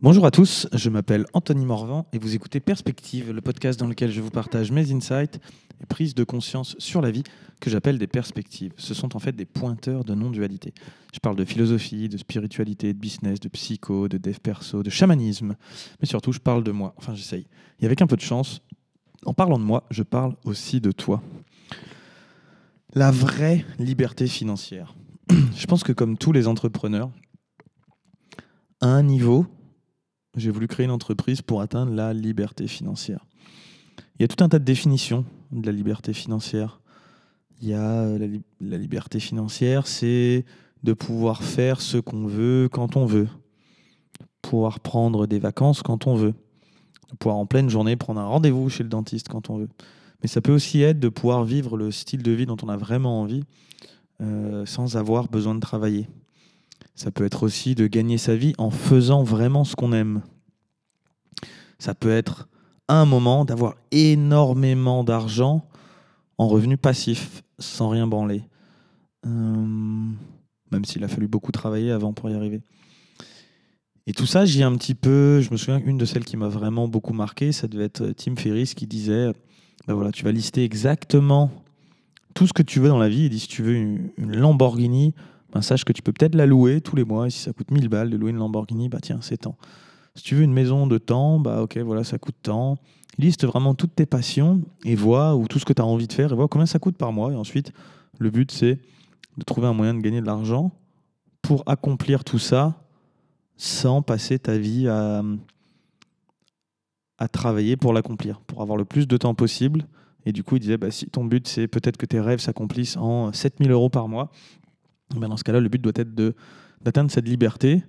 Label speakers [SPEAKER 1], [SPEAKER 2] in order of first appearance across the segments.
[SPEAKER 1] Bonjour à tous, je m'appelle Anthony Morvan et vous écoutez Perspective, le podcast dans lequel je vous partage mes insights et prises de conscience sur la vie que j'appelle des perspectives. Ce sont en fait des pointeurs de non-dualité. Je parle de philosophie, de spiritualité, de business, de psycho, de dev perso, de chamanisme, mais surtout je parle de moi. Enfin j'essaye. Et avec un peu de chance, en parlant de moi, je parle aussi de toi. La vraie liberté financière. Je pense que comme tous les entrepreneurs, à un niveau, j'ai voulu créer une entreprise pour atteindre la liberté financière. Il y a tout un tas de définitions de la liberté financière. Il y a euh, la, li- la liberté financière, c'est de pouvoir faire ce qu'on veut quand on veut, pouvoir prendre des vacances quand on veut, pouvoir en pleine journée prendre un rendez-vous chez le dentiste quand on veut. Mais ça peut aussi être de pouvoir vivre le style de vie dont on a vraiment envie euh, sans avoir besoin de travailler. Ça peut être aussi de gagner sa vie en faisant vraiment ce qu'on aime. Ça peut être un moment d'avoir énormément d'argent en revenu passif, sans rien branler. Euh, même s'il a fallu beaucoup travailler avant pour y arriver. Et tout ça, j'y ai un petit peu. Je me souviens qu'une de celles qui m'a vraiment beaucoup marqué, ça devait être Tim Ferriss qui disait ben voilà, tu vas lister exactement tout ce que tu veux dans la vie. Il dit si tu veux une, une Lamborghini, sache que tu peux peut-être la louer tous les mois. Et si ça coûte 1000 balles de louer une Lamborghini, bah tiens, c'est tant. Si tu veux une maison de temps, bah ok, voilà, ça coûte tant. Liste vraiment toutes tes passions et vois ou tout ce que tu as envie de faire et vois combien ça coûte par mois. Et ensuite, le but c'est de trouver un moyen de gagner de l'argent pour accomplir tout ça sans passer ta vie à, à travailler pour l'accomplir, pour avoir le plus de temps possible. Et du coup, il disait, bah, si ton but, c'est peut-être que tes rêves s'accomplissent en 7000 euros par mois, dans ce cas-là, le but doit être d'atteindre cette liberté,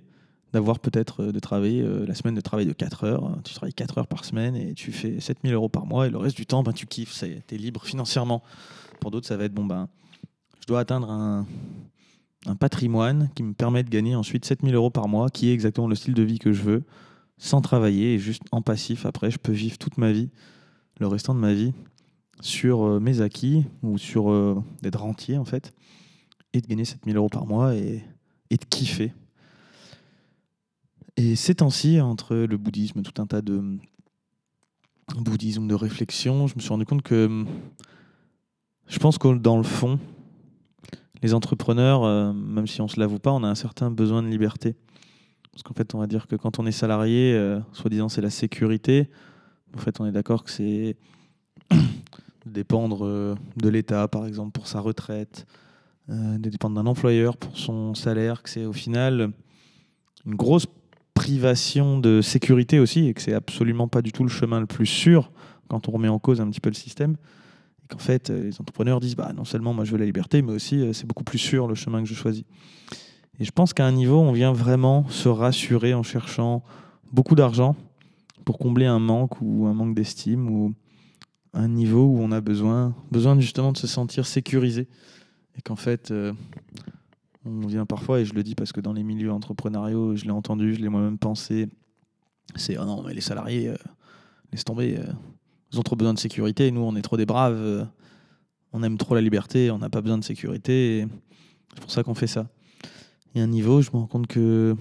[SPEAKER 1] d'avoir peut-être euh, de travailler euh, la semaine de travail de 4 heures. Tu travailles 4 heures par semaine et tu fais 7000 euros par mois et le reste du temps, ben, tu kiffes, tu es libre financièrement. Pour d'autres, ça va être, bon, ben, je dois atteindre un, patrimoine qui me permet de gagner ensuite 7000 euros par mois, qui est exactement le style de vie que je veux, sans travailler et juste en passif. Après, je peux vivre toute ma vie, le restant de ma vie, sur euh, mes acquis ou sur d'être rentier en fait, et de gagner 7000 euros par mois et, de kiffer. Et ces temps-ci, entre le bouddhisme, tout un tas de bouddhisme, de réflexion, je me suis rendu compte que je pense que dans le fond, les entrepreneurs, euh, même si on se l'avoue pas, on a un certain besoin de liberté. Parce qu'en fait, on va dire que quand on est salarié, euh, soi-disant c'est la sécurité. En fait, on est d'accord que c'est dépendre euh, de l'État, par exemple, pour sa retraite, de dépendre d'un employeur pour son salaire, que c'est au final une grosse privation de sécurité aussi, et que c'est absolument pas du tout le chemin le plus sûr quand on remet en cause un petit peu le système. Et qu'en fait, euh, les entrepreneurs disent bah, non seulement moi je veux la liberté, mais aussi euh, c'est beaucoup plus sûr le chemin que je choisis. Et je pense qu'à un niveau, on vient vraiment se rassurer en cherchant beaucoup d'argent pour combler un manque ou un manque d'estime ou un niveau où on a besoin, besoin justement de se sentir sécurisé. Et qu'en fait, euh, on vient parfois, et je le dis parce que dans les milieux entrepreneuriaux, je l'ai entendu, je l'ai moi-même pensé, c'est oh non, mais les salariés, euh, laisse tomber, euh, ils ont trop besoin de sécurité, nous on est trop des braves, on aime trop la liberté, on n'a pas besoin de sécurité, c'est pour ça qu'on fait ça. Il y a un niveau, je me rends compte que,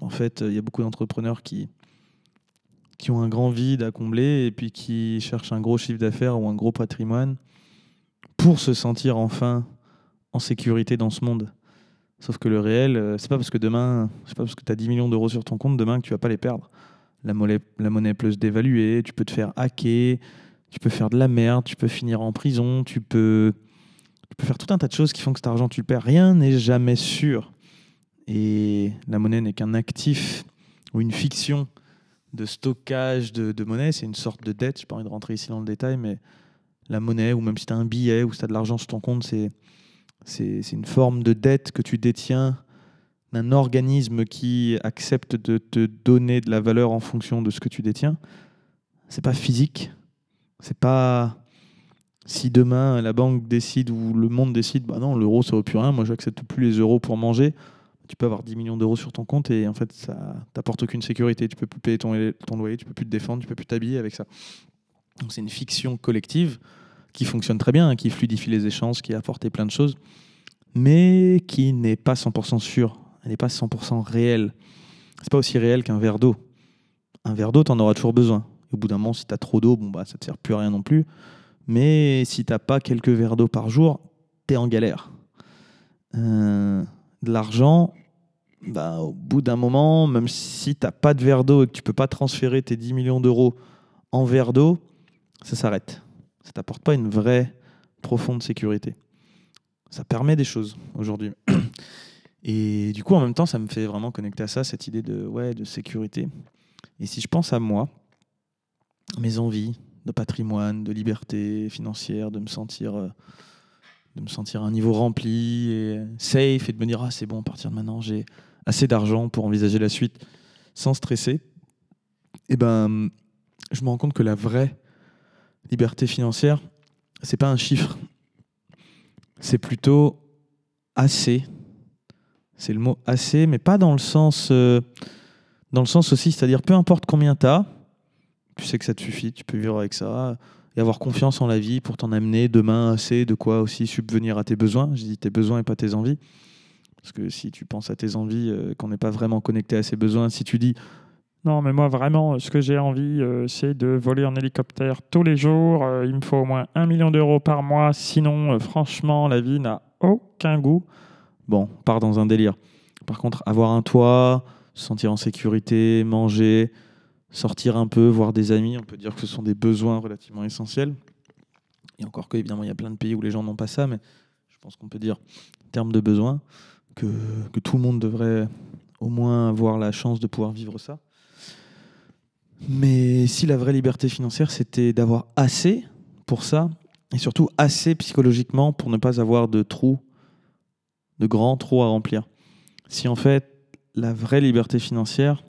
[SPEAKER 1] en fait, il y a beaucoup d'entrepreneurs qui, qui ont un grand vide à combler et puis qui cherchent un gros chiffre d'affaires ou un gros patrimoine pour se sentir enfin en sécurité dans ce monde. Sauf que le réel, euh, c'est pas parce que demain, c'est pas parce que tu as 10 millions d'euros sur ton compte demain que tu vas pas les perdre. La monnaie, peut se dévaluer, tu peux te faire hacker, tu peux faire de la merde, tu peux finir en prison, tu peux, tu peux faire tout un tas de choses qui font que cet argent tu le perds. Rien n'est jamais sûr. Et la monnaie n'est qu'un actif ou une fiction de stockage de, de monnaie. C'est une sorte de dette. Je n'ai pas envie de rentrer ici dans le détail, mais la monnaie, ou même si tu as un billet ou si tu as de l'argent sur ton compte, c'est, c'est, une forme de dette que tu détiens d'un organisme qui accepte de te donner de la valeur en fonction de ce que tu détiens. C'est pas physique. C'est pas si demain la banque décide ou le monde décide, bah non, l'euro ça vaut plus rien, moi j'accepte plus les euros pour manger. Tu peux avoir 10 millions d'euros sur ton compte et en fait ça t'apporte aucune sécurité. Tu peux plus payer ton, ton loyer, tu peux plus te défendre, tu peux plus t'habiller avec ça. Donc c'est une fiction collective qui fonctionne très bien, qui fluidifie les échanges, qui a apporté plein de choses, mais qui n'est pas 100% sûre. Elle n'est pas 100% réelle. C'est pas aussi réel qu'un verre d'eau. un verre d'eau, tu en auras toujours besoin. Au bout d'un moment, si tu as trop d'eau, bon, bah, ça ne te sert plus à rien non plus. Mais si tu n'as pas quelques verres d'eau par jour, tu es en galère. Euh, de l'argent, bah, au bout d'un moment, même si tu n'as pas de verre d'eau et que tu peux pas transférer tes 10 millions d'euros en verre d'eau, ça s'arrête. Ça t'apporte pas une vraie profonde sécurité. Ça permet des choses aujourd'hui. Et du coup, en même temps, ça me fait vraiment connecter à ça, cette idée de, ouais, de sécurité. Et si je pense à moi, mes envies de patrimoine, de liberté financière, de me sentir, euh, de me sentir à un niveau rempli et safe et de me dire, ah, c'est bon, à partir de maintenant, j'ai assez d'argent pour envisager la suite sans stresser, et eh ben, je me rends compte que la vraie liberté financière, c'est pas un chiffre, c'est plutôt assez. C'est le mot assez, mais pas dans le sens, euh, dans le sens aussi, c'est-à-dire peu importe combien tu as, tu sais que ça te suffit, tu peux vivre avec ça et avoir confiance en la vie pour t'en amener demain assez de quoi aussi subvenir à tes besoins. Je dis tes besoins et pas tes envies. Parce que si tu penses à tes envies, euh, qu'on n'est pas vraiment connecté à ses besoins, si tu dis non, mais moi vraiment, ce que j'ai envie, euh, c'est de voler en hélicoptère tous les jours. Euh, il me faut au moins un million d'euros par mois. Sinon, franchement, la vie n'a aucun goût. Bon, part dans un délire. Par contre, avoir un toit, se sentir en sécurité, manger, sortir un peu, voir des amis, on peut dire que ce sont des besoins relativement essentiels. Et encore que, évidemment, il y a plein de pays où les gens n'ont pas ça, mais je pense qu'on peut dire, en termes de besoins, que, tout le monde devrait au moins avoir la chance de pouvoir vivre ça. Mais si la vraie liberté financière, c'était d'avoir assez pour ça, et surtout assez psychologiquement pour ne pas avoir de trous, de grands trous à remplir. Si en fait la vraie liberté financière,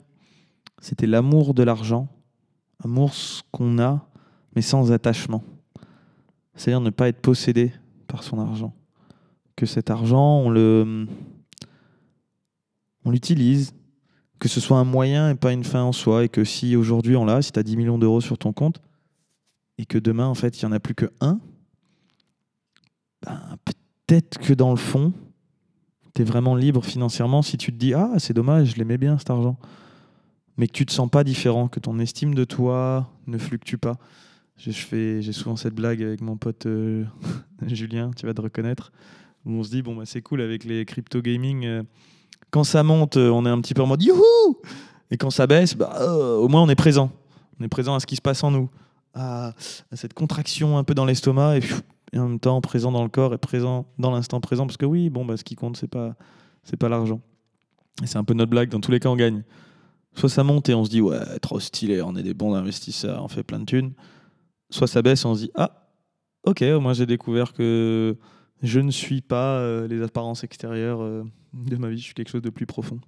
[SPEAKER 1] c'était l'amour de l'argent, amour qu'on a, mais sans attachement. C'est-à-dire ne pas être possédé par son argent. Que cet argent, on le, on l'utilise, que ce soit un moyen et pas une fin en soi, et que si aujourd'hui on l'a, si tu as 10 millions d'euros sur ton compte, et que demain en fait il n'y en a plus que un, ben, peut-être que dans le fond, tu es vraiment libre financièrement si tu te dis Ah, c'est dommage, je l'aimais bien cet argent. Mais que tu te sens pas différent, que ton estime de toi ne fluctue pas. J'ai souvent cette blague avec mon pote euh, Julien, tu vas te reconnaître, où on se dit Bon, bah, c'est cool avec les crypto gaming. Euh, quand ça monte, euh, on est un petit peu en mode youhou Et quand ça baisse, bah, euh, au moins on est présent. On est présent à ce qui se passe en nous, à, cette contraction un peu dans l'estomac et, en même temps présent dans le corps et présent dans l'instant présent. Parce que oui, bon, bah, ce qui compte, c'est pas, c'est pas l'argent. Et c'est un peu notre blague. Dans tous les cas, on gagne. Soit ça monte et on se dit ouais, trop stylé, on est des bons investisseurs, on fait plein de thunes. Soit ça baisse et on se dit ah, ok, moi j'ai découvert que je ne suis pas euh, les apparences extérieures euh, de ma vie, je suis quelque chose de plus profond.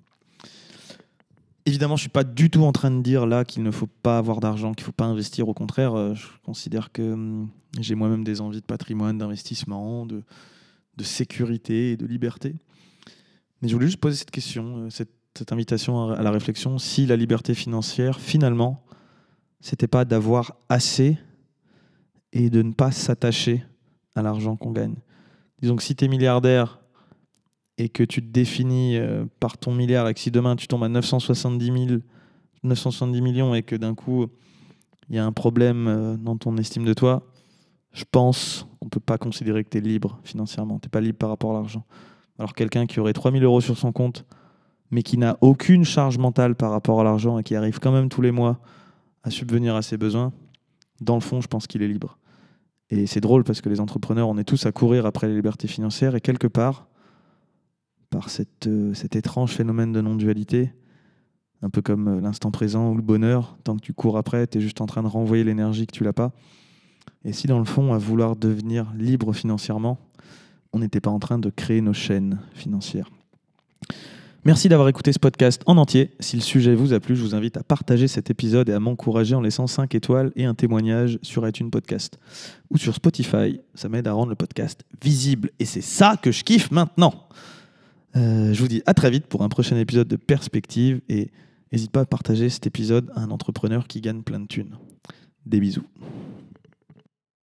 [SPEAKER 1] Évidemment, je ne suis pas du tout en train de dire là qu'il ne faut pas avoir d'argent, qu'il ne faut pas investir. Au contraire, euh, je considère que hum, j'ai moi-même des envies de patrimoine, d'investissement, de, sécurité et de liberté. Mais je voulais juste poser cette question, cette, cette invitation à la réflexion. Si la liberté financière, finalement, c'était pas d'avoir assez et de ne pas s'attacher à l'argent qu'on gagne. Disons que si tu es milliardaire et que tu te définis euh, par ton milliard et que si demain tu tombes à 970, 970 millions et que d'un coup il y a un problème euh, dans ton estime de toi, je pense qu'on ne peut pas considérer que tu es libre financièrement. Tu n'es pas libre par rapport à l'argent. Alors quelqu'un qui aurait 3000 euros sur son compte, mais qui n'a aucune charge mentale par rapport à l'argent et qui arrive quand même tous les mois à subvenir à ses besoins, dans le fond, je pense qu'il est libre. Et c'est drôle parce que les entrepreneurs, on est tous à courir après les libertés financières et quelque part, par euh, cet étrange phénomène de non-dualité, un peu comme euh, l'instant présent ou le bonheur, tant que tu cours après, tu es juste en train de renvoyer l'énergie que tu l'as pas. Et si dans le fond, à vouloir devenir libre financièrement, on n'était pas en train de créer nos chaînes financières Merci d'avoir écouté ce podcast en entier. Si le sujet vous a plu, je vous invite à partager cet épisode et à m'encourager en laissant 5 étoiles et un témoignage sur iTunes Podcast ou sur Spotify. Ça m'aide à rendre le podcast visible et c'est ça que je kiffe maintenant. Euh, je vous dis à très vite pour un prochain épisode de Perspective et n'hésite pas à partager cet épisode à un entrepreneur qui gagne plein de thunes. Des bisous.